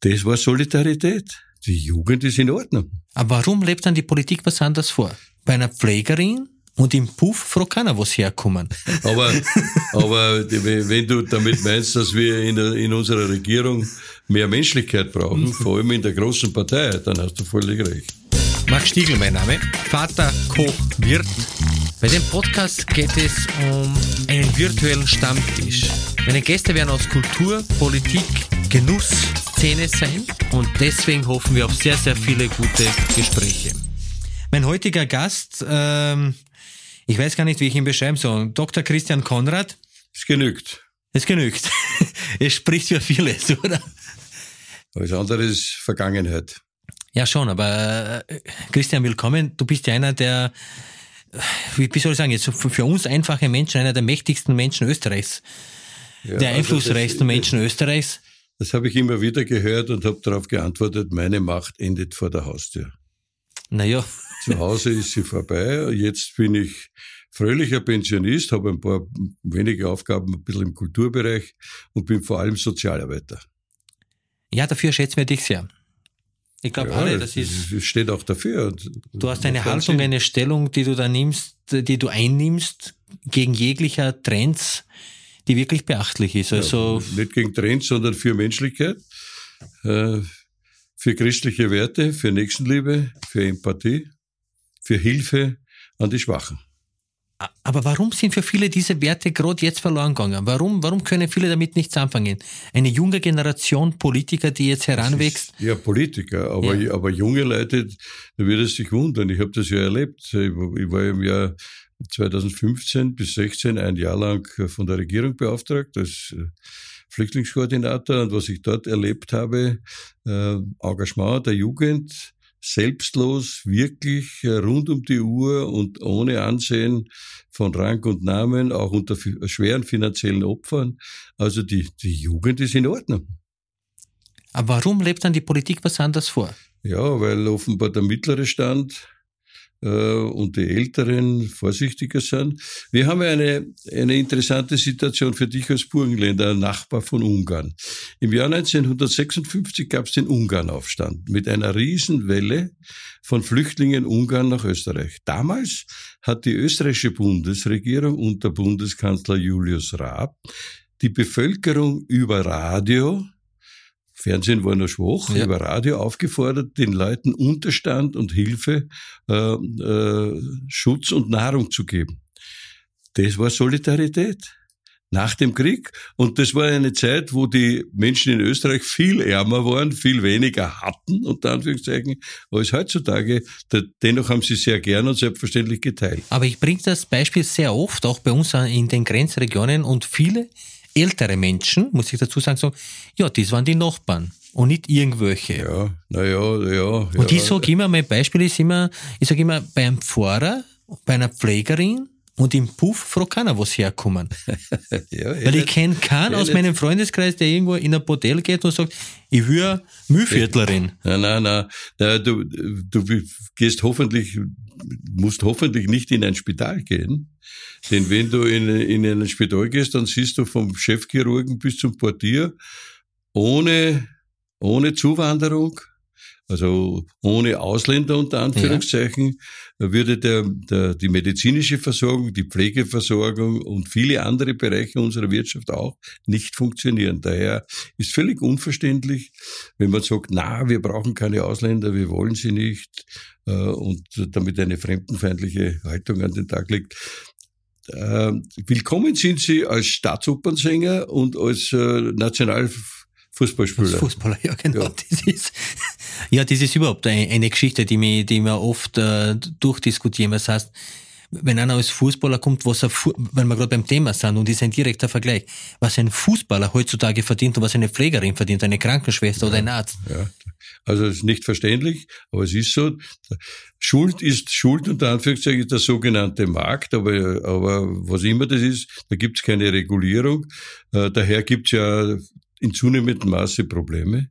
Das war Solidarität. Die Jugend ist in Ordnung. Aber warum lebt dann die Politik was anderes vor? Bei einer Pflegerin und im Puff fragt keiner, wo sie herkommen. Aber, aber wenn du damit meinst, dass wir in, der, in unserer Regierung mehr Menschlichkeit brauchen, vor allem in der großen Partei, dann hast du völlig recht. Max Stiegel, mein Name. Vater, Koch, Wirt. Bei dem Podcast geht es um einen virtuellen Stammtisch. Meine Gäste werden aus Kultur, Politik, Genuss, Szene sein und deswegen hoffen wir auf sehr, sehr viele gute Gespräche. Mein heutiger Gast, ähm, ich weiß gar nicht, wie ich ihn beschreiben soll, Dr. Christian Konrad. Es genügt. Es genügt. es spricht für vieles, oder? Alles andere ist Vergangenheit. Ja, schon, aber äh, Christian, willkommen. Du bist ja einer der, wie, soll ich sagen, jetzt für uns einfache Menschen, einer der mächtigsten Menschen Österreichs. Ja, der also einflussreichsten also Menschen Österreichs. Das habe ich immer wieder gehört und habe darauf geantwortet, meine Macht endet vor der Haustür. Naja. Zu Hause ist sie vorbei. Jetzt bin ich fröhlicher Pensionist, habe ein paar wenige Aufgaben ein bisschen im Kulturbereich und bin vor allem Sozialarbeiter. Ja, dafür schätzen wir dich sehr. Ich glaube ja, alle, das ist. Steht auch dafür. Du hast eine Haltung, eine Stellung, die du da nimmst, die du einnimmst gegen jeglicher Trends, die wirklich beachtlich ist. Also ja, nicht gegen Trends, sondern für Menschlichkeit, äh, für christliche Werte, für Nächstenliebe, für Empathie, für Hilfe an die Schwachen. Aber warum sind für viele diese Werte gerade jetzt verloren gegangen? Warum, warum können viele damit nichts anfangen? Eine junge Generation Politiker, die jetzt heranwächst? ja, Politiker, aber, ja. aber junge Leute, da würde es sich wundern. Ich habe das ja erlebt. Ich, ich war im Jahr 2015 bis 16 ein Jahr lang von der Regierung beauftragt als äh, Flüchtlingskoordinator und was ich dort erlebt habe, äh, Engagement der Jugend, selbstlos, wirklich äh, rund um die Uhr und ohne Ansehen von Rang und Namen, auch unter schweren finanziellen Opfern. Also die, die Jugend ist in Ordnung. Aber warum lebt dann die Politik was anderes vor? Ja, weil offenbar der mittlere Stand und die Älteren vorsichtiger sind. Wir haben eine, eine interessante Situation für dich als Burgenländer, Nachbar von Ungarn. Im Jahr 1956 gab es den Ungarnaufstand mit einer Riesenwelle von Flüchtlingen Ungarn nach Österreich. Damals hat die österreichische Bundesregierung unter Bundeskanzler Julius Raab die Bevölkerung über Radio Fernsehen war noch schwach, ja. über Radio aufgefordert, den Leuten Unterstand und Hilfe, äh, äh, Schutz und Nahrung zu geben. Das war Solidarität nach dem Krieg. Und das war eine Zeit, wo die Menschen in Österreich viel ärmer waren, viel weniger hatten, unter Anführungszeichen, als heutzutage. Dennoch haben sie sehr gern und selbstverständlich geteilt. Aber ich bringe das Beispiel sehr oft, auch bei uns in den Grenzregionen und viele ältere Menschen, muss ich dazu sagen, sagen, ja, das waren die Nachbarn und nicht irgendwelche. Ja, naja, ja, ja. Und ich sage immer, mein Beispiel ist immer, ich sage immer, beim Pfarrer, bei einer Pflegerin und im Puff fragt keiner, sie herkommen. ja, Weil ich kenne keinen aus meinem Freundeskreis, der irgendwo in ein Bordell geht und sagt, ich will Müllviertlerin. Nein, nein, nein. nein du, du gehst hoffentlich, musst hoffentlich nicht in ein Spital gehen. Denn wenn du in, in ein Spital gehst, dann siehst du vom Chefchirurgen bis zum Portier ohne, ohne Zuwanderung, also ohne Ausländer unter Anführungszeichen, ja. würde der, der, die medizinische Versorgung, die Pflegeversorgung und viele andere Bereiche unserer Wirtschaft auch nicht funktionieren. Daher ist völlig unverständlich, wenn man sagt, na, wir brauchen keine Ausländer, wir wollen sie nicht äh, und damit eine fremdenfeindliche Haltung an den Tag legt. Äh, willkommen sind Sie als Staatsopernsänger und als äh, National Fußballspieler. Fußballer, ja genau. Ja. Das ist, ja, das ist überhaupt eine, eine Geschichte, die mir, die mir oft äh, durchdiskutieren. Das heißt, wenn einer als Fußballer kommt, was er, wenn wir gerade beim Thema sind und ist ein direkter Vergleich, was ein Fußballer heutzutage verdient und was eine Pflegerin verdient, eine Krankenschwester ja, oder ein Arzt. Ja. Also es ist nicht verständlich, aber es ist so. Schuld ist Schuld unter Anführungszeichen ist der sogenannte Markt, aber, aber was immer das ist, da gibt es keine Regulierung. Äh, daher gibt es ja in zunehmendem Maße Probleme,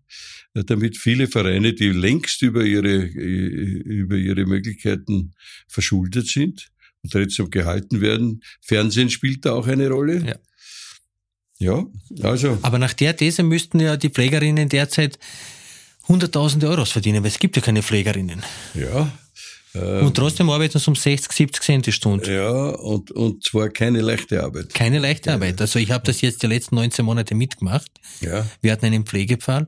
äh, damit viele Vereine, die längst über ihre, äh, über ihre Möglichkeiten verschuldet sind und trotzdem gehalten werden. Fernsehen spielt da auch eine Rolle. Ja. Ja, also. Aber nach der These müssten ja die Pflegerinnen derzeit hunderttausende Euros verdienen, weil es gibt ja keine Pflegerinnen. Ja. Und trotzdem arbeiten sie um 60, 70 Cent die Stunde. Ja, und, und zwar keine leichte Arbeit. Keine leichte Arbeit. Also ich habe das jetzt die letzten 19 Monate mitgemacht. Ja. Wir hatten einen Pflegepfahl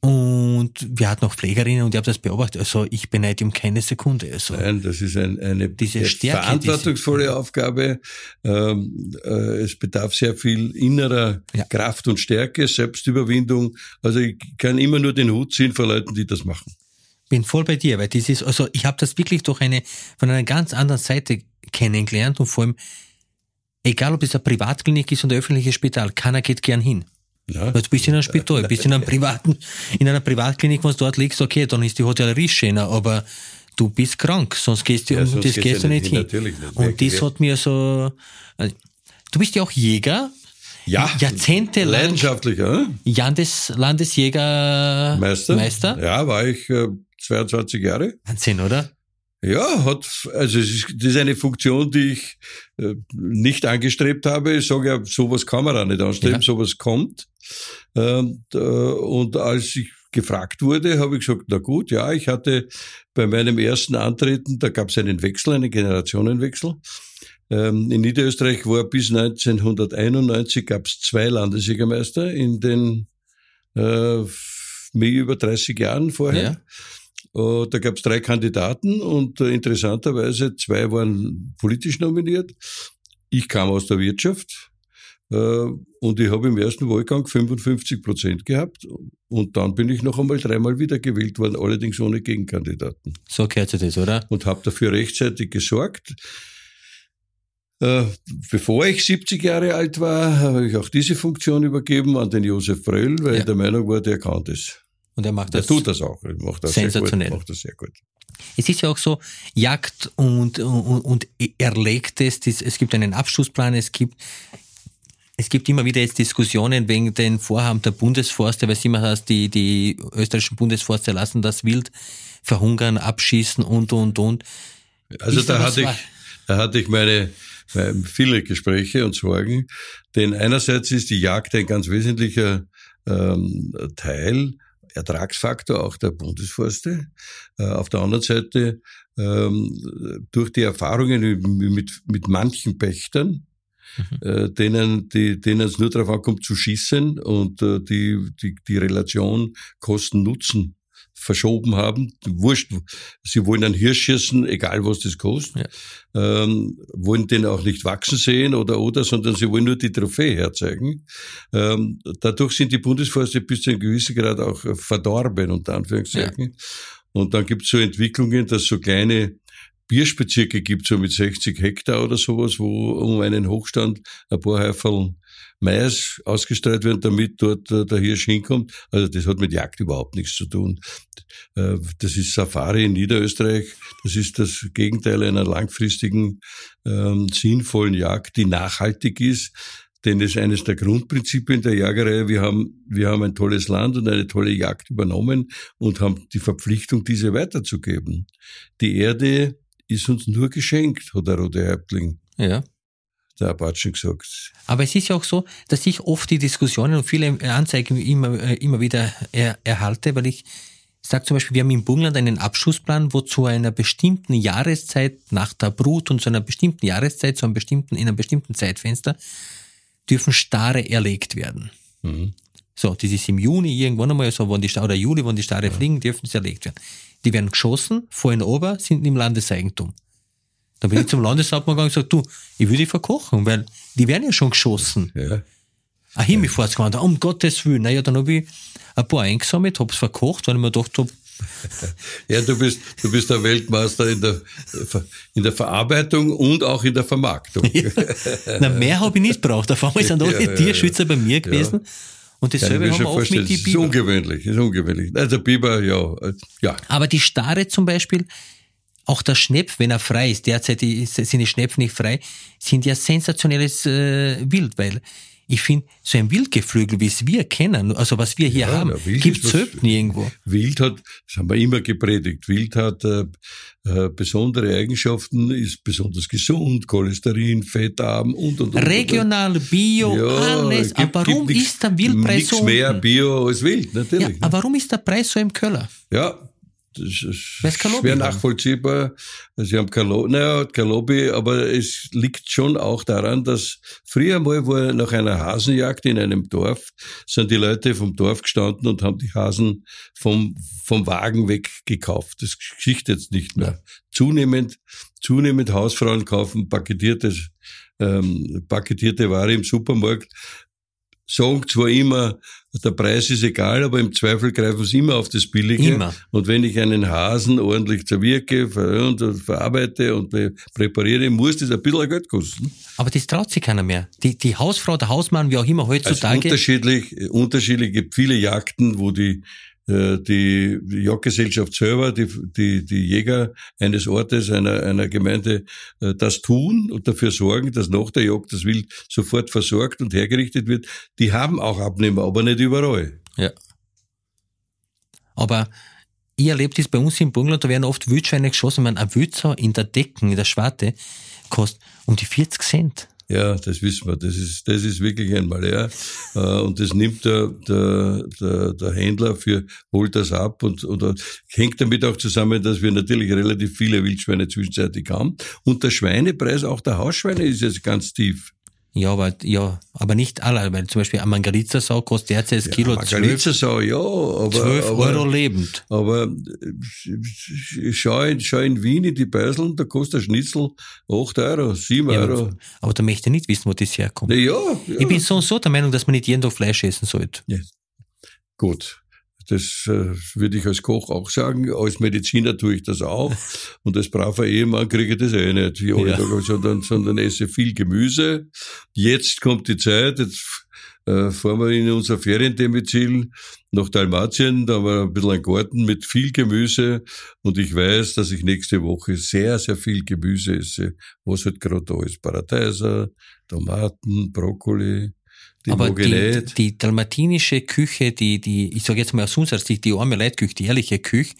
und wir hatten auch Pflegerinnen und ich habe das beobachtet. Also ich beneide um keine Sekunde. Also Nein, das ist ein, eine Diese Stärke, verantwortungsvolle Aufgabe. Ähm, äh, es bedarf sehr viel innerer Ja. Kraft und Stärke, Selbstüberwindung. Also ich kann immer nur den Hut ziehen vor Leuten, die das machen. Bin voll bei dir, weil dieses, also ich habe das wirklich durch eine, von einer ganz anderen Seite kennengelernt und vor allem, egal ob es eine Privatklinik ist oder ein öffentliches Spital, keiner geht gern hin. Ja. Weil du bist in einem Spital, bist in einem privaten, in einer Privatklinik, wenn du dort liegst, okay, dann ist die Hotellerie schöner, aber du bist krank, sonst gehst du, Ja, sonst das gehst du nicht hin, hin. nicht. Und das hat mir so, äh, du bist ja auch Jäger, Ja. jahrzehntelang Leidenschaftlicher, hm? Landes, Landesjäger Meister. Meister. Ja, war ich äh, 22 Jahre. Wahnsinn, oder? Ja, hat, also es ist, das ist eine Funktion, die ich äh, nicht angestrebt habe. Ich sage ja, sowas kann man auch nicht anstreben, Ja. sowas kommt. Und, äh, und als ich gefragt wurde, habe ich gesagt, na gut, ja, ich hatte bei meinem ersten Antreten, da gab es einen Wechsel, einen Generationenwechsel. Ähm, in Niederösterreich war bis 1991 gab es zwei Landesjägermeister in den äh, mehr über 30 Jahren vorher. Ja. Äh, Da gab es drei Kandidaten und äh, interessanterweise zwei waren politisch nominiert. Ich kam aus der Wirtschaft äh, und ich habe im ersten Wahlgang 55 Prozent gehabt und dann bin ich noch einmal dreimal wiedergewählt worden, allerdings ohne Gegenkandidaten So gehört sich das, oder? und habe dafür rechtzeitig gesorgt. Bevor ich 70 Jahre alt war, habe ich auch diese Funktion übergeben an den Josef Bröll, weil Ja. ich der Meinung war, der kann das. Und er macht das. tut das auch. Er Macht das Sensationell. Sehr gut, macht das sehr gut. Es ist ja auch so, Jagd und, und, und Erlegtes, es gibt einen Abschlussplan, es gibt, es gibt immer wieder jetzt Diskussionen wegen den Vorhaben der Bundesforste, weil es immer heißt, die, die österreichischen Bundesforste lassen das Wild verhungern, abschießen und, und, und. Also Ist da hatte ich, da hatte ich meine, meine viele Gespräche und Sorgen, denn einerseits ist die Jagd ein ganz wesentlicher ähm, Teil, Ertragsfaktor auch der Bundesforste. Äh, auf der anderen Seite ähm, durch die Erfahrungen mit, mit manchen Pächtern, äh, denen, die, denen es nur darauf ankommt zu schießen und äh, die, die, die Relation Kosten-Nutzen verschoben haben. Wurscht, sie wollen einen Hirsch schießen, egal was das kostet. Ähm, wollen den auch nicht wachsen sehen oder oder, sondern sie wollen nur die Trophäe herzeigen. Ähm, dadurch sind die Bundesforste bis zu einem gewissen Grad auch äh, verdorben, unter Anführungszeichen. Und dann gibt es so Entwicklungen, dass so kleine Bierspezirke gibt, so mit 60 Hektar oder sowas, wo um einen Hochstand ein paar Häuferl Mais ausgestreut werden, damit dort äh, der Hirsch hinkommt. Also das hat mit Jagd überhaupt nichts zu tun. Äh, Das ist Safari in Niederösterreich. Das ist das Gegenteil einer langfristigen, ähm, sinnvollen Jagd, die nachhaltig ist. Denn das ist eines der Grundprinzipien der Jagerei. Wir haben, wir haben ein tolles Land und eine tolle Jagd übernommen und haben die Verpflichtung, diese weiterzugeben. Die Erde ist uns nur geschenkt, hat der rote Häuptling, Ja. Der Apachen gesagt. Aber es ist ja auch so, dass ich oft die Diskussionen und viele Anzeigen immer, äh, immer wieder er, erhalte, weil ich sage zum Beispiel, wir haben im Burgenland einen Abschussplan, wo zu einer bestimmten Jahreszeit nach der Brut und zu einer bestimmten Jahreszeit, zu einem bestimmten, in einem bestimmten Zeitfenster, dürfen Stare erlegt werden. Mhm. So, das ist im Juni irgendwann einmal so, wenn die Stare, oder Juli, wenn die Stare fliegen, dürfen sie erlegt werden. Die werden geschossen, fallen ober, sind im Landeseigentum. Da bin ich zum Landeshauptmann gegangen und gesagt, du, ich will die verkochen, weil die werden ja schon geschossen. Ja. Ein Himmelfahrtsgewand, um Gottes Willen. Naja, dann habe ich ein paar eingesammelt, hab's verkocht, weil ich mir gedacht hab, Ja, du bist, du bist der Weltmeister in der, in der Verarbeitung und auch in der Vermarktung. na, mehr habe ich nicht braucht. Auf einmal sind alle Ja, ja, ja. Tierschützer bei mir gewesen. Und dasselbe mir haben wir vorstellen. mit die Das ist Biber. ungewöhnlich, ist ungewöhnlich. Also Biber, ja, äh, ja. Aber die Stare zum Beispiel, auch der Schnepf, wenn er frei ist, derzeit ist- sind die Schnepfe nicht frei, sind ja sensationelles äh, Wild, weil ich finde, so ein Wildgeflügel, wie es wir kennen, also was wir hier Ja, haben, gibt es was- selten irgendwo. Wild hat, das haben wir immer gepredigt, Wild hat äh, äh, besondere Eigenschaften, ist besonders gesund, Cholesterin, fettarm und, und, und. Regional, Bio, Ja, alles. gibt- aber warum nix- ist der Wildpreis Nichts so mehr unten? Bio als Wild, Ja, natürlich. aber warum ist der Preis so im Keller? Ja, schwer haben. nachvollziehbar. Sie haben kein Lobby, naja, kein Lobby, aber es liegt schon auch daran, dass früher mal war nach einer Hasenjagd in einem Dorf, sind die Leute vom Dorf gestanden und haben die Hasen vom, vom Wagen weg gekauft. Das geschieht jetzt nicht mehr. Zunehmend, zunehmend Hausfrauen kaufen paketiertes, ähm, paketierte Ware im Supermarkt, sagen zwar immer, der Preis ist egal, aber im Zweifel greifen sie immer auf das Billige. Immer. Und wenn ich einen Hasen ordentlich zerwirke ver und verarbeite und präpariere, muss das ein bisschen Geld kosten. Aber das traut sich keiner mehr. Die, die Hausfrau, der Hausmann, wie auch immer Also heutzutage. unterschiedlich, unterschiedlich gibt viele Jagden, wo die äh, die Jagdgesellschaft selber, die, die, die Jäger eines Ortes, einer, einer Gemeinde, äh, das tun und dafür sorgen, dass nach der Jagd das Wild sofort versorgt und hergerichtet wird. Die haben auch Abnehmer, aber nicht überall. Ja. Aber ich erlebe das bei uns im Burgenland, da werden oft Wildschweine geschossen. Ich meine, ein Wildsau in der Decken, in der Schwarte, kostet um die 40 Cent. Ja, das wissen wir. Das ist, das ist wirklich ein Malheur. Äh, Und das nimmt der, der, der, der Händler für, holt das ab und, oder hängt damit auch zusammen, dass wir natürlich relativ viele Wildschweine zwischenzeitlich haben. Und der Schweinepreis, auch der Hausschweine ist jetzt ganz tief. Ja, aber, ja, aber nicht alle, weil zum Beispiel ein Margaritza-Sau kostet derzeit das Kilo 12, Margaritza-Sau, ja, aber, 12 aber, Euro lebend. aber schau in, schau in Wien in die Beiseln, da kostet ein Schnitzel 8 Euro, 7 Ja, Euro. aber, da möchte ich nicht wissen, wo das herkommt. Na ja, ja. Ich bin so und so der Meinung, dass man nicht jeden Tag Fleisch essen sollte. Gut. Das äh, würde ich als Koch auch sagen. Als Mediziner tue ich das auch. Und als braver Ehemann kriege ich das eh nicht, wie alle Ja. Tage, sondern, sondern esse viel Gemüse. Jetzt kommt die Zeit, jetzt äh, fahren wir in unser Feriendomizil nach Dalmatien, da haben wir ein bisschen einen Garten mit viel Gemüse und ich weiß, dass ich nächste Woche sehr, sehr viel Gemüse esse, was halt gerade da ist. Paradeiser, Tomaten, Brokkoli, die aber die, die dalmatinische Küche, die, die, ich sage jetzt mal aus unserer Sicht, die arme Leitküche, die ehrliche Küche,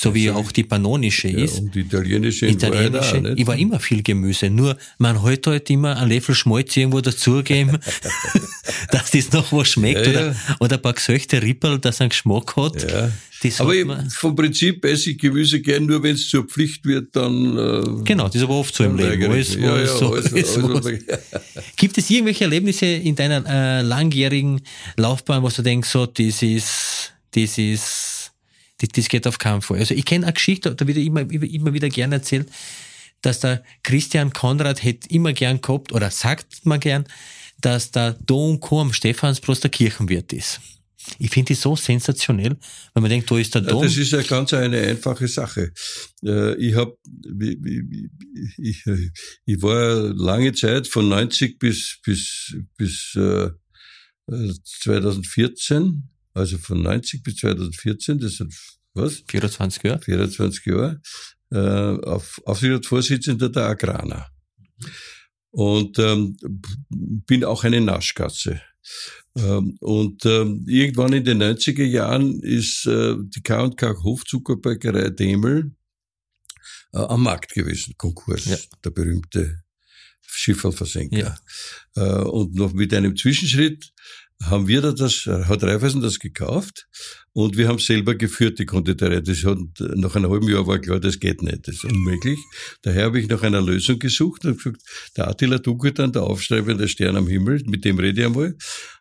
so wie auch die panonische Ja, ist, und die italienische, italienische, nicht? ich war immer viel Gemüse, nur man heute halt immer einen Löffel Schmalz irgendwo dazugeben, dass das noch was schmeckt Ja, oder, oder ein paar gesöchte Rippel, dass einen Geschmack hat. Das Aber hat vom Prinzip esse ich Gemüse gern, nur wenn es zur Pflicht wird, dann. Äh, genau, das ist aber oft so im Leben. Alles, ja, ja, so, alles, alles, alles, was- Gibt es irgendwelche Erlebnisse in deiner äh, langjährigen Laufbahn, wo du denkst, so, das ist, das ist, das, das geht auf keinen Fall. Also ich kenne eine Geschichte, da wird immer, immer wieder gerne erzählt, dass der Christian Konrad hätte immer gern gehabt, oder sagt man gern, dass der Dom Co. am Stephansbruch der Kirchenwirt ist. Ich finde das so sensationell, wenn man denkt, da ist der Ja, Dom. das ist ja ganz eine einfache Sache. Äh, Ich habe, ich, ich war lange Zeit von 90 bis bis bis äh, 2014, also von 90 bis 2014, das sind was? 24 Jahre. 24 Jahre, äh, auf, Aufsichtsratsvorsitzender der Agrana. Und ähm, bin auch eine Naschkatze. Ähm, und ähm, irgendwann in den 90er Jahren ist äh, die K&K Hofzuckerbäckerei Demel äh, am Markt gewesen, Konkurs, Ja. der berühmte Schifferversenker. Ja. Äh, und noch mit einem Zwischenschritt haben wir da das, hat Raiffeisen das gekauft und wir haben selber geführt, die Konditorei. Das hat, nach einem halben Jahr war klar, das geht nicht, das ist unmöglich. Daher habe ich nach einer Lösung gesucht und gesagt, der Attila Dugutan, der Aufschreiber der Stern am Himmel, mit dem rede ich einmal.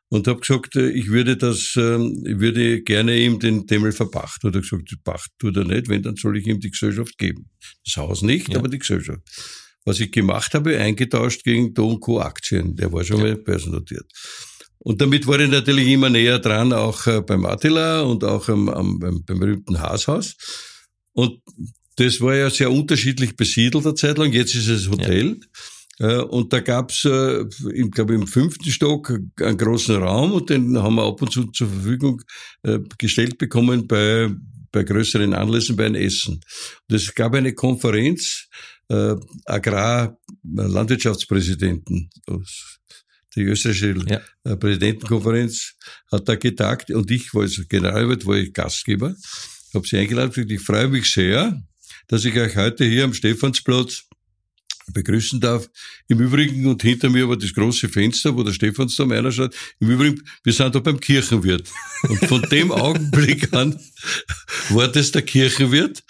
Und habe gesagt, äh, ich würde das, ähm, ich würde gerne ihm den Demmel verpachten. Und er hat gesagt, pacht tut er nicht, wenn, dann soll ich ihm die Gesellschaft geben. Das Haus nicht, Ja. aber die Gesellschaft. Was ich gemacht habe, eingetauscht gegen Do Co. Aktien. Der war schon mal börsennotiert. Und damit war ich natürlich immer näher dran, auch äh, beim Attila und auch am, am, beim, beim berühmten Haashaus. Und das war ja sehr unterschiedlich besiedelt eine Zeit lang. Jetzt ist es Hotel. Äh, Und da gab's, äh, ich glaube, im fünften Stock einen großen Raum und den haben wir ab und zu zur Verfügung gestellt bekommen bei, bei größeren Anlässen, bei einem Essen. Und es gab eine Konferenz äh, Agrar-Landwirtschaftspräsidenten. Die österreichische Ja. äh, Präsidentenkonferenz hat da getagt und ich war als Generalwirt, war ich Gastgeber, habe sie eingeladen und ich freue mich sehr, dass ich euch heute hier am Stephansplatz begrüßen darf. Im Übrigen, und hinter mir war das große Fenster, wo der Stephansdom einer schaut. Im Übrigen, wir sind da beim Kirchenwirt. Und von dem Augenblick an war das der Kirchenwirt.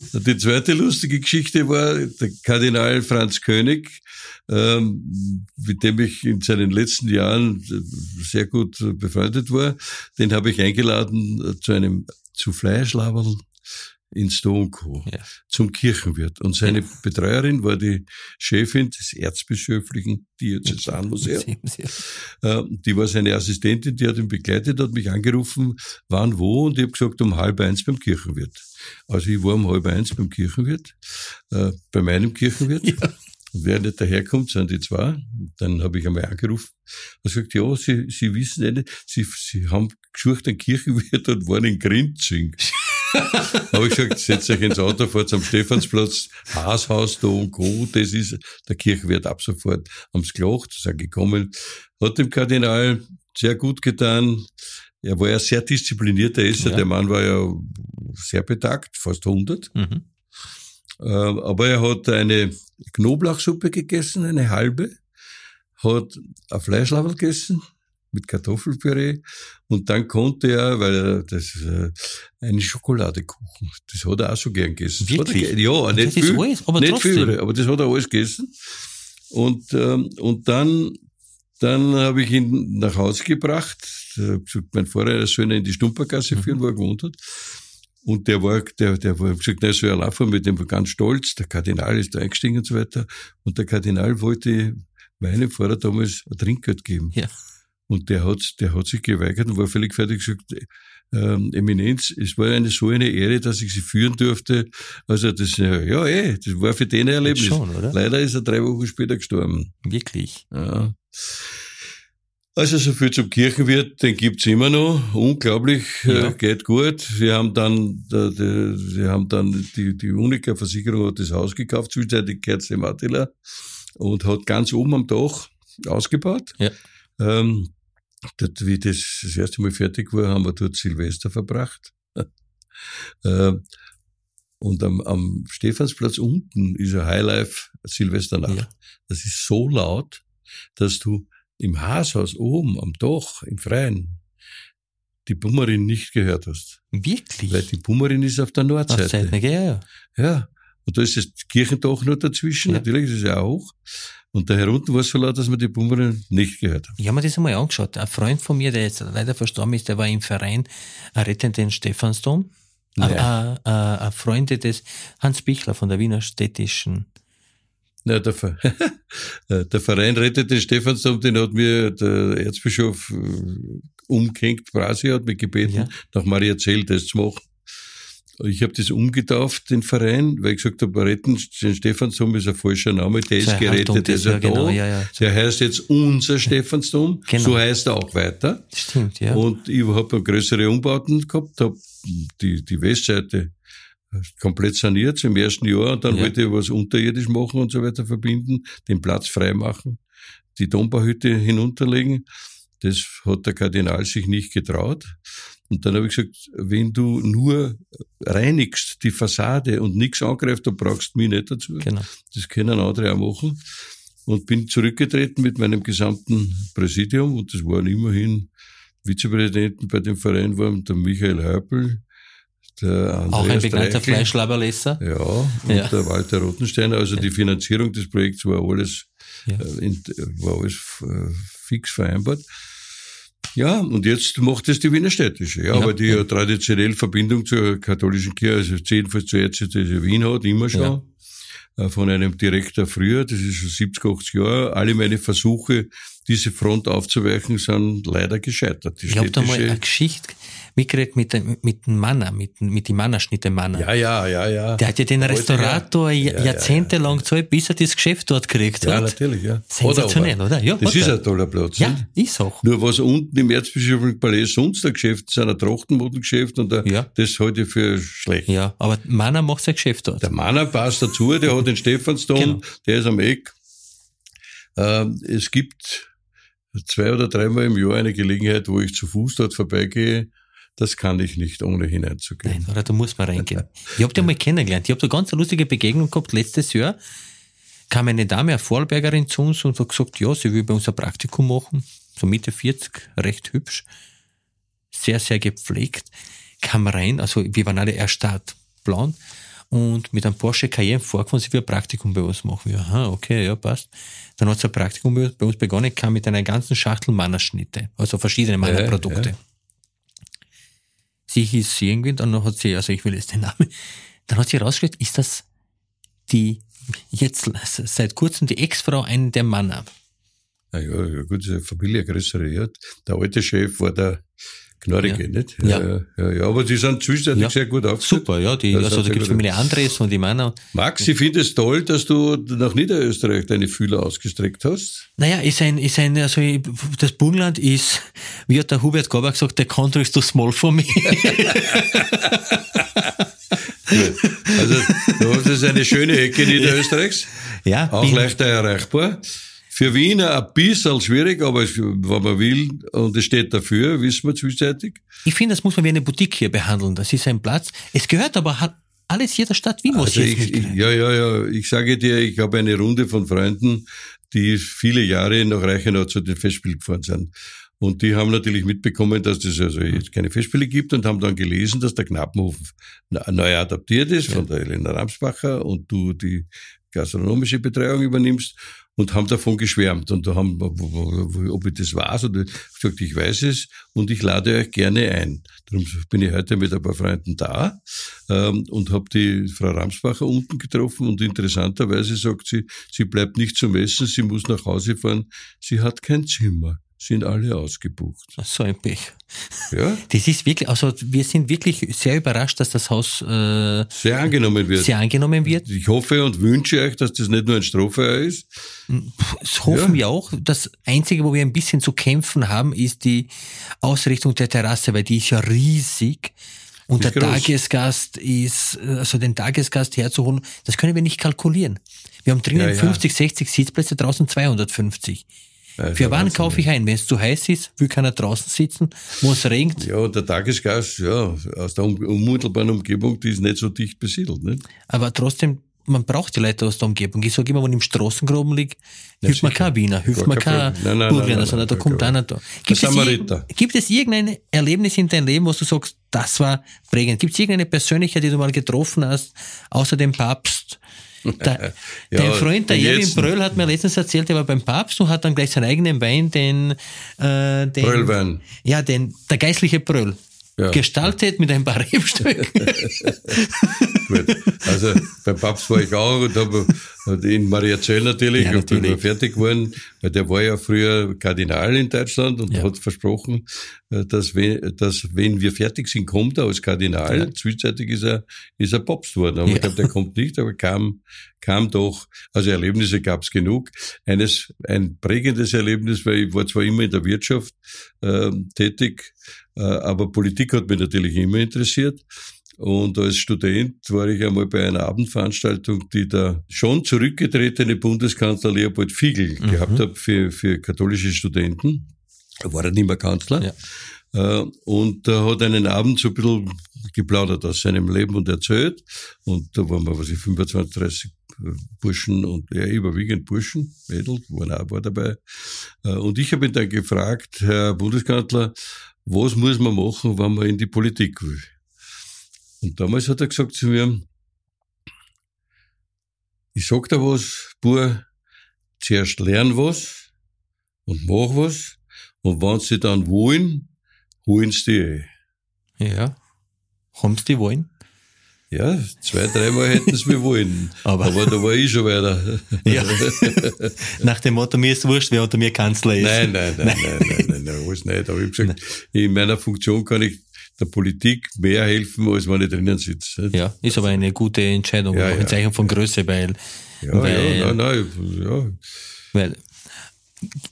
Die zweite lustige Geschichte war der Kardinal Franz König, ähm, mit dem ich in seinen letzten Jahren sehr gut befreundet war. Den habe ich eingeladen zu einem zu Fleischlaberl ins Do und Co. Ja. zum Kirchenwirt. Und seine Betreuerin war die Chefin des erzbischöflichen Diözesanmuseums. Äh, Die war seine Assistentin, die hat ihn begleitet, hat mich angerufen, wann, wo, und ich habe gesagt, um halb eins beim Kirchenwirt. Also ich war um halb eins beim Kirchenwirt, äh, bei meinem Kirchenwirt. Und wer nicht daherkommt, sind die zwei. Dann habe ich einmal angerufen und gesagt, ja, Sie, Sie wissen eh nicht, Sie, Sie haben gesucht einen Kirchenwirt und waren in Grinzing. habe ich gesagt, setzt euch ins Auto, fahrt am Stephansplatz, Haashaus da und Co. Das ist, der Kirchenwirt ab sofort am's Glocht, ist er gekommen, hat dem Kardinal sehr gut getan. Er war ja sehr disziplinierter Esser, Ja. der Mann war ja sehr betagt, fast 100. Mhm. Ähm, aber er hat eine Knoblauchsuppe gegessen, eine halbe, hat ein Fleischlaufen gegessen mit Kartoffelpüree und dann konnte er, weil er das äh, einen Schokoladekuchen, das hat er auch so gern gegessen. Er Wirklich? ge- Ja, nicht viel, alles, aber nicht trotzdem. viel, aber das hat er alles gegessen. Und ähm, und dann dann habe ich ihn nach Hause gebracht. Gesagt, mein Vorredner soll ihn in die Stumpergasse Mhm. führen, wo er gewohnt hat. Und der war, der, der war, gesagt, der soll laufen mit dem war ganz stolz. Der Kardinal ist da eingestiegen und so weiter. Und der Kardinal wollte meinem Vater damals ein Trinkgeld geben. Ja. Und der hat, der hat sich geweigert und war völlig fertig gesagt, ähm, Eminenz, es war eine so eine Ehre, dass ich sie führen durfte. Also das, ja, ja, eh, das war für den ein Erlebnis. Schon, oder? Leider ist er drei Wochen später gestorben. Wirklich. Ja. Also so viel zum Kirchenwirt, den gibt's immer noch. Unglaublich, Ja. äh, geht gut. Wir haben dann, äh, die, wir haben dann die, die Unica-Versicherung hat das Haus gekauft, zwischenzeitlich gehört dem Attila und hat ganz oben am Dach ausgebaut. Ja. Ähm, dort, wie das das erste Mal fertig war, haben wir dort Silvester verbracht. Ähm, und am, am Stephansplatz unten ist ein Highlife Silvesternacht. Ja. Das ist so laut, dass du im Haashaus oben am Dach, im Freien, die Bummerin nicht gehört hast. Wirklich? Weil die Bummerin ist auf der Auf Nordseite. Seiten, gell? Ja, ja. Ja. Und da ist das Kirchendach noch dazwischen, Ja. natürlich, ist ja auch hoch. Und da herunten war es so laut, dass man die Bummerin nicht gehört hat. Ich habe mir das einmal angeschaut. Ein Freund von mir, der jetzt leider verstorben ist, der war im Verein Retten den Stephansdom. Ein, ein, ein, ein Freund des Hans Bichler von der Wiener Städtischen. Ja, der, Ver der Verein rettet den Stephansdom, den hat mir der Erzbischof äh, umgehängt, Brasi hat mich gebeten, Ja. nach Maria Zell das zu machen. Ich habe das umgetauft, den Verein, weil ich gesagt habe, retten den Stephansdom ist ein falscher Name, der ist gerettet, der ist ja, genau, da. ja, ja. Der heißt jetzt unser Stephansdom, Genau. so heißt er auch weiter. Das stimmt, ja. Und ich habe größere Umbauten gehabt, habe die, die Westseite komplett saniert im ersten Jahr und dann Ja. wollte ich was unterirdisch machen und so weiter verbinden, den Platz frei machen, die Dombauhütte hinunterlegen. Das hat der Kardinal sich nicht getraut. Und dann habe ich gesagt, wenn du nur reinigst die Fassade und nichts angreifst, dann brauchst du mich nicht dazu. genau. Das können andere auch machen. Und bin zurückgetreten mit meinem gesamten Präsidium und das waren immerhin Vizepräsidenten bei dem Verein waren der Michael Häupl, der Andreas Auch ein bekannter Dreichel, Fleischlaberlesser. Ja, und Ja. der Walter Rothensteiner. Also die Finanzierung des Projekts war alles, Ja. äh, in, war alles äh, fix vereinbart. Ja, und jetzt macht es die Wiener Städtische. Ja, Ja. aber die ja traditionell Verbindung zur katholischen Kirche, also jedenfalls zur Erzdiözese Wien hat, immer schon. Äh, Von einem Direktor früher, das ist schon 70, 80 Jahre. Alle meine Versuche, diese Front aufzuweichen, sind leider gescheitert. Die Ich habe da mal eine Geschichte mitgekriegt mit dem, mit dem Manner, mit, mit dem Mannerschnitte Manner. ja, ja, ja, ja. Der hat ja den Heute, Restaurator ja. Ja, ja, jahrzehntelang gezahlt, bis er das Geschäft dort gekriegt Ja, hat. natürlich, ja. Sensationell, er aber. oder? Ja, Das ist ein toller Platz. Ja, nicht? ist auch. Nur was unten im Erzbischöflichen Palais sonst ein Geschäft ist, ein Trachtenmodengeschäft und ein- Ja. das halte ich für schlecht. Ja, aber Manner macht sein Geschäft dort. Der Manner passt dazu, der hat den Stephansdom, Genau. der ist am Eck. Ähm, es gibt zwei oder dreimal im Jahr eine Gelegenheit, wo ich zu Fuß dort vorbeigehe. Das kann ich nicht, ohne hineinzugehen. Nein, oder da muss man reingehen. Ich habe dich mal kennengelernt. Ich habe da ganz eine lustige Begegnung gehabt letztes Jahr. Kam eine Dame, eine Vorarlbergerin zu uns und hat gesagt, ja, sie will bei uns ein Praktikum machen. So Mitte 40, recht hübsch. Sehr, sehr gepflegt. Kam rein, also wir waren alle erst Startplan und mit einem Porsche Cayenne vorgefahren, sie will ein Praktikum bei uns machen. Ja, aha, okay, ja, passt. Dann hat sie ein Praktikum bei uns begonnen, kam mit einer ganzen Schachtel Mannerschnitte, also verschiedene Mannerprodukte. Ja, ja sie hieß irgendwie, dann hat sie, also ich will jetzt den Namen, dann hat sie herausgestellt, ist das die, jetzt seit kurzem die Ex-Frau einen der Manner. Na ja, ja gut, ist eine Familie größere, ja. Der alte Chef war der Knorrige, ja. nicht? Ja. Ja, ja, ja. aber die sind zwischenzeitlich ja. sehr gut aufgestellt. Super, ja, die, also da gibt es Familie Andres und die Männer. Max, ich finde es toll, dass du nach Niederösterreich deine Fühler ausgestreckt hast. Naja, ist ein, ist ein, also das Burgenland ist, wie hat der Hubert Gabler gesagt, the country is too small for me. also, das ist eine schöne Ecke Niederösterreichs. Ja. Auch leichter erreichbar. Für Wien ein bisschen schwierig, aber wenn man will und es steht dafür, wissen wir zwischenzeitig. Ich finde, das muss man wie eine Boutique hier behandeln. Das ist ein Platz. Es gehört aber alles hier der Stadt Wien, also ich, ich, Ja, ja, ja. Ich sage dir, ich habe eine Runde von Freunden, die viele Jahre nach Reichenau zu den Festspielen gefahren sind. Und die haben natürlich mitbekommen, dass es also jetzt keine Festspiele gibt und haben dann gelesen, dass der Knappenhof neu adaptiert ist ja. von der Elena Ramsbacher und du die gastronomische Betreuung übernimmst und haben davon geschwärmt und da haben, ob ich das weiß oder gesagt, ich weiß es und ich lade euch gerne ein. Darum bin ich heute mit ein paar Freunden da ähm, und habe die Frau Ramsbacher unten getroffen und interessanterweise sagt sie, sie bleibt nicht zum Essen, sie muss nach Hause fahren, sie hat kein Zimmer sind alle ausgebucht. So ein Pech. Ja. Das ist wirklich, also wir sind wirklich sehr überrascht, dass das Haus äh, sehr angenommen wird. Sehr angenommen wird. Ich hoffe und wünsche euch, dass das nicht nur ein Strohfeuer ist. Das hoffen ja. wir auch. Das Einzige, wo wir ein bisschen zu kämpfen haben, ist die Ausrichtung der Terrasse, weil die ist ja riesig. Und der groß. Tagesgast ist, also den Tagesgast herzuholen, das können wir nicht kalkulieren. Wir haben drinnen ja, ja. 50, 60 Sitzplätze, draußen 250. Ja, Für wann kaufe ich ein? Wenn es zu heiß ist, will keiner draußen sitzen, wo es regnet. Ja, der Tagesgast, ja, aus der unmittelbaren Umgebung, die ist nicht so dicht besiedelt. Nicht? Aber trotzdem, man braucht die Leute aus der Umgebung. Ich sage immer, wenn ich im Straßengraben liege, hilft mir kein Wiener, hilft mir kein Burgenländer, sondern da kommt einer da. Gibt es, gibt es irgendein Erlebnis in deinem Leben, wo du sagst, das war prägend? Gibt es irgendeine Persönlichkeit, die du mal getroffen hast, außer dem Papst, der, ja, dein Freund, der Erwin Bröll, hat mir letztens erzählt, er war beim Papst und hat dann gleich seinen eigenen Wein, den, äh, den Bröllwein. Ja, den, der geistliche Bröll. Ja. Gestaltet mit ein paar Rebstöcken. Also beim Papst war ich auch und habe in Mariazell natürlich, ja, natürlich. bin fertig geworden, weil der war ja früher Kardinal in Deutschland und ja. hat versprochen, äh, dass wenn, dass wenn wir fertig sind, kommt er als Kardinal. Ja. Zwischenzeitlich ist er, ist er Papst geworden. Aber ich glaube, der kommt nicht, aber kam, kam doch. Also Erlebnisse gab es genug. Eines, ein prägendes Erlebnis, weil ich war zwar immer in der Wirtschaft äh, tätig, aber Politik hat mich natürlich immer interessiert. Und als Student war ich einmal bei einer Abendveranstaltung, die der schon zurückgetretene Bundeskanzler Leopold Fiegel mhm. gehabt hat für, für katholische Studenten. Er war ja nicht mehr Kanzler. Ja. Äh, und er hat einen Abend so ein bisschen geplaudert aus seinem Leben und erzählt. Und da waren wir, was ich, 25, 30 Burschen und ja, überwiegend Burschen, Mädel, waren auch war dabei. Äh, und ich habe ihn dann gefragt, Herr Bundeskanzler, was muss man machen, wenn man in die Politik will? Und damals hat er gesagt zu mir, ich sag dir was, Bur, zuerst lern was und mach was und wenn sie dann wollen, holen sie die eh. Ja. Haben sie die wollen? Ja, zwei, dreimal hätten sie mir wollen. Aber, Aber da war ich schon weiter. Ja. Nach dem Motto, mir ist wurscht, wer unter mir Kanzler ist. Nein, nein, nein, nein, nein, nein, alles nicht. Aber ich habe gesagt, nein. in meiner Funktion kann ich der Politik mehr helfen, als wenn ich drinnen sitze. Ja, ist aber eine gute Entscheidung, ja, auch ein Zeichen von Größe, weil. Ja, weil, ja, nein, nein, ja. Weil,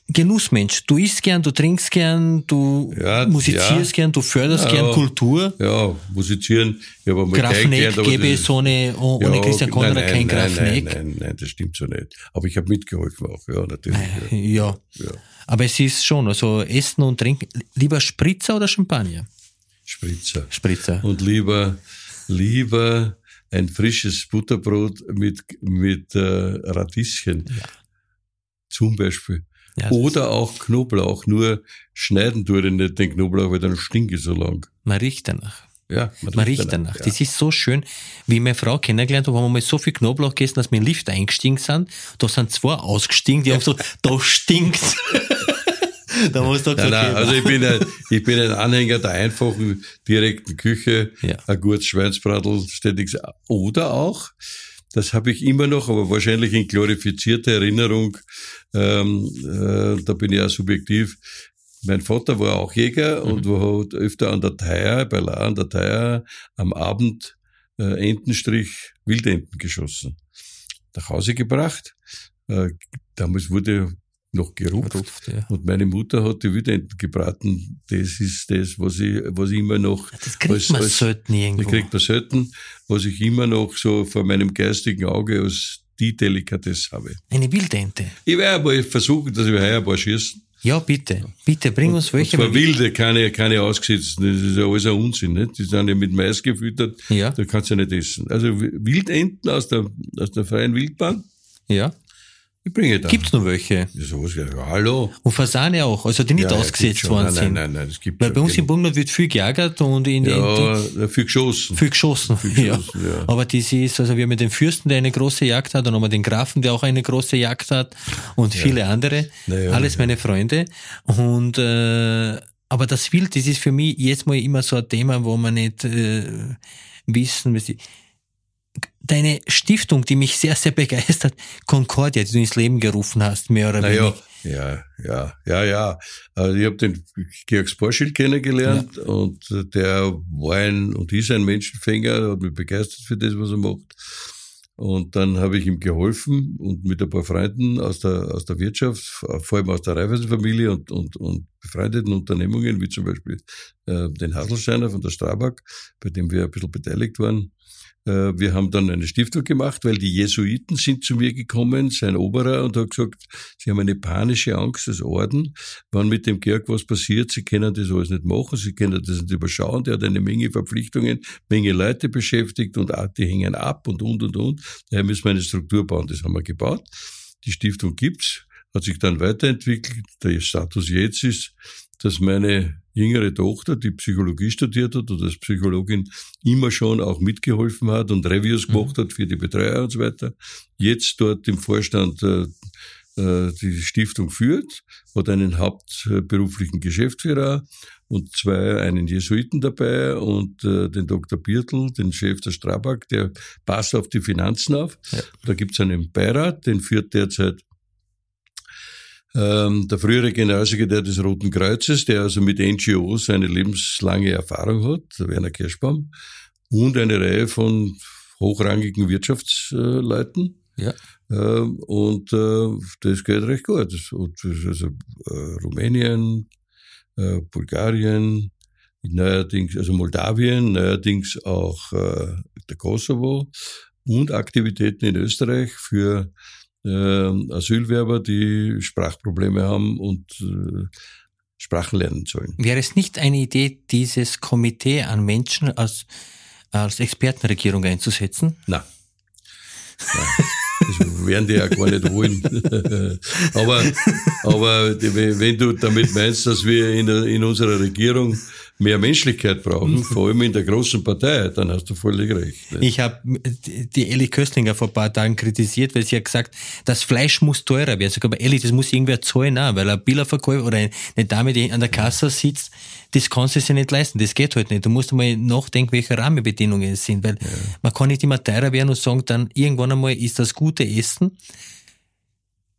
Genussmensch. Du isst gern, du trinkst gern, du Ja, musizierst ja. gern, du förderst Ja, gern. Kultur. Ja, musizieren. Ich habe einmal gelernt, aber gäbe es oh, ohne Ja, Christian Konrad nein, kein nein, Grafneck. Nein, nein, nein, das stimmt so nicht. Aber ich habe mitgeholfen auch, ja, natürlich. Ja. Ja. Ja. Aber es ist schon, also Essen und Trinken, lieber Spritzer oder Champagner? Spritzer. Spritzer. Und lieber, lieber ein frisches Butterbrot mit, mit äh, Radieschen. Zum Beispiel. Ja, Oder auch Knoblauch, nur schneiden tue ich nicht den Knoblauch, weil dann stinke ich so lang. Man riecht danach. Ja, Man riecht danach. Ja. Das ist so schön. Wie ich meine Frau kennengelernt habe, haben wir mal so viel Knoblauch gegessen, dass wir in den Lift eingestiegen sind. Da sind zwei ausgestiegen, die haben so, da stinkt's. da musst du Nein, gesagt, nein, okay, also ich bin, ein, ich bin ein Anhänger der einfachen, direkten Küche. Ja. Ein gutes Schweinsbratl, ständig. Oder auch, das habe ich immer noch, aber wahrscheinlich in glorifizierter Erinnerung, ähm, äh, da bin ich auch subjektiv. Mein Vater war auch Jäger Mhm. und war hat öfter an der Theier, bei La an der Theier, am Abend äh, Entenstrich Wildenten geschossen. Nach Hause gebracht. Äh, damals wurde noch gerupft. Rupft, ja. Und meine Mutter hat die Wildenten gebraten. Das ist das, was ich, was ich immer noch, Das kriegt als- man als- selten das irgendwo. kriegt man selten, was ich immer noch so vor meinem geistigen Auge als die Delikatesse habe. Eine Wildente. Ich werde aber versuchen, dass wir heuer ein paar schießen. Ja, bitte. Bitte, bring uns Und welche. zwar weil- wilde, keine, keine ausgesetzten. Das ist ja alles ein Unsinn, nicht? Die sind ja mit Mais gefüttert. Ja. Da kannst du ja nicht essen. Also Wildenten aus der, aus der freien Wildbahn, Ja. Ich bringe da. Gibt's noch welche? Ja, sowas, ja, hallo. Und Fasane auch, also die nicht Ja, ja, ausgesetzt schon. worden nein, sind. Nein, nein, nein, das gibt Weil bei uns im Genau. Burgenland wird viel gejagert und in, in, Ja, viel geschossen. viel geschossen. Viel ja. geschossen, ja. Aber das ist, also wir haben ja den Fürsten, der eine große Jagd hat, dann haben wir den Grafen, der auch eine große Jagd hat und viele andere. Na ja, Alles ja. meine Freunde. Und äh, aber das Wild, das ist für mich jetzt mal immer so ein Thema, wo man nicht äh, wissen, was die, deine Stiftung, die mich sehr, sehr begeistert, Concordia, die du ins Leben gerufen hast, mehr oder Naja, weniger. ja, ja, ja, ja. Also ich habe den Georg Sporschild kennengelernt und der war ein und ist ein Menschenfänger, hat mich begeistert für das, was er macht. Und dann habe ich ihm geholfen und mit ein paar Freunden aus der, aus der Wirtschaft, vor allem aus der Raiffeisenfamilie und, und, und befreundeten Unternehmungen, wie zum Beispiel äh, den Haselsteiner von der Strabag, bei dem wir ein bisschen beteiligt waren, wir haben dann eine Stiftung gemacht, weil die Jesuiten sind zu mir gekommen, sein Oberer, und hat gesagt, sie haben eine panische Angst des Orden, wenn mit dem Georg was passiert, sie können das alles nicht machen, sie können das nicht überschauen, der hat eine Menge Verpflichtungen, Menge Leute beschäftigt und die hängen ab und, und, und, und. Daher müssen wir eine Struktur bauen, das haben wir gebaut. Die Stiftung gibt's, hat sich dann weiterentwickelt. Der Status jetzt ist, dass meine jüngere Tochter, die Psychologie studiert hat und als Psychologin immer schon auch mitgeholfen hat und Reviews gemacht hat für die Betreuer und so weiter, jetzt dort im Vorstand äh, äh, die Stiftung führt, hat einen hauptberuflichen Geschäftsführer und zwei, einen Jesuiten dabei und äh, den Dr. Birtl, den Chef der Strabag, der passt auf die Finanzen auf. Ja. Da gibt's einen Beirat, den führt derzeit ähm, der frühere Generalsekretär des Roten Kreuzes, der also mit NGOs eine lebenslange Erfahrung hat, Werner Kirschbaum, und eine Reihe von hochrangigen Wirtschaftsleuten. Ja. Ähm, und äh, das geht recht gut. Das- also äh, Rumänien, äh, Bulgarien, neuerdings, also Moldawien, neuerdings auch der Kosovo und Aktivitäten in Österreich für äh, Asylwerber, die Sprachprobleme haben und äh, Sprachen lernen sollen. Wäre es nicht eine Idee, dieses Komitee an Menschen als, als Expertenregierung einzusetzen? Na. Das werden die ja gar nicht wollen. aber, aber wenn du damit meinst, dass wir in, in unserer Regierung mehr Menschlichkeit brauchen, vor allem in der großen Partei, dann hast du völlig recht. ne? Ich habe die Elli Köstlinger vor ein paar Tagen kritisiert, weil sie hat gesagt, das Fleisch muss teurer werden. Sag aber Elli, das muss irgendwer zahlen, auch, weil ein Billerverkäufer oder eine Dame, die an der Kasse sitzt, das kannst du sich nicht leisten. Das geht halt nicht. Du musst mal nachdenken, welche Rahmenbedingungen es sind, weil man kann nicht immer teurer werden und sagen, dann irgendwann einmal ist das gute Essen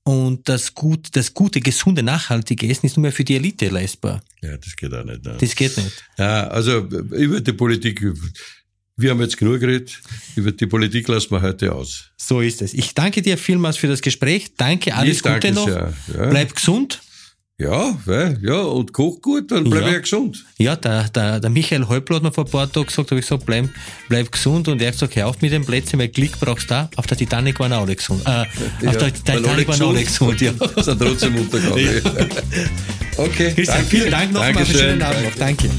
und das gut, das gute, gesunde, nachhaltige Essen ist nur mehr für die Elite leistbar. Ja, das geht auch nicht. Ne? Das geht nicht. Ja, also über die Politik, wir haben jetzt genug geredet. Über die Politik lassen wir heute aus. So ist es. Ich danke dir vielmals für das Gespräch. Danke, alles Ich Gute noch. ja. Bleib gesund. Ja, weil, ja, und koch gut, dann bleib Ja. ich gesund. Ja, der, der, der Michael Häupl hat mir vor ein paar Tagen gesagt, habe ich gesagt, bleib, bleib gesund und er hat gesagt, hör auf mit den Plätzen, weil Glück brauchst du da. Auf der Titanic waren alle gesund. Äh, auf der Titanic waren alle gesund, ja. Sind trotzdem untergegangen. Okay, Christian, danke. vielen Dank nochmal für einen Dankeschön. schönen Abend noch. Danke.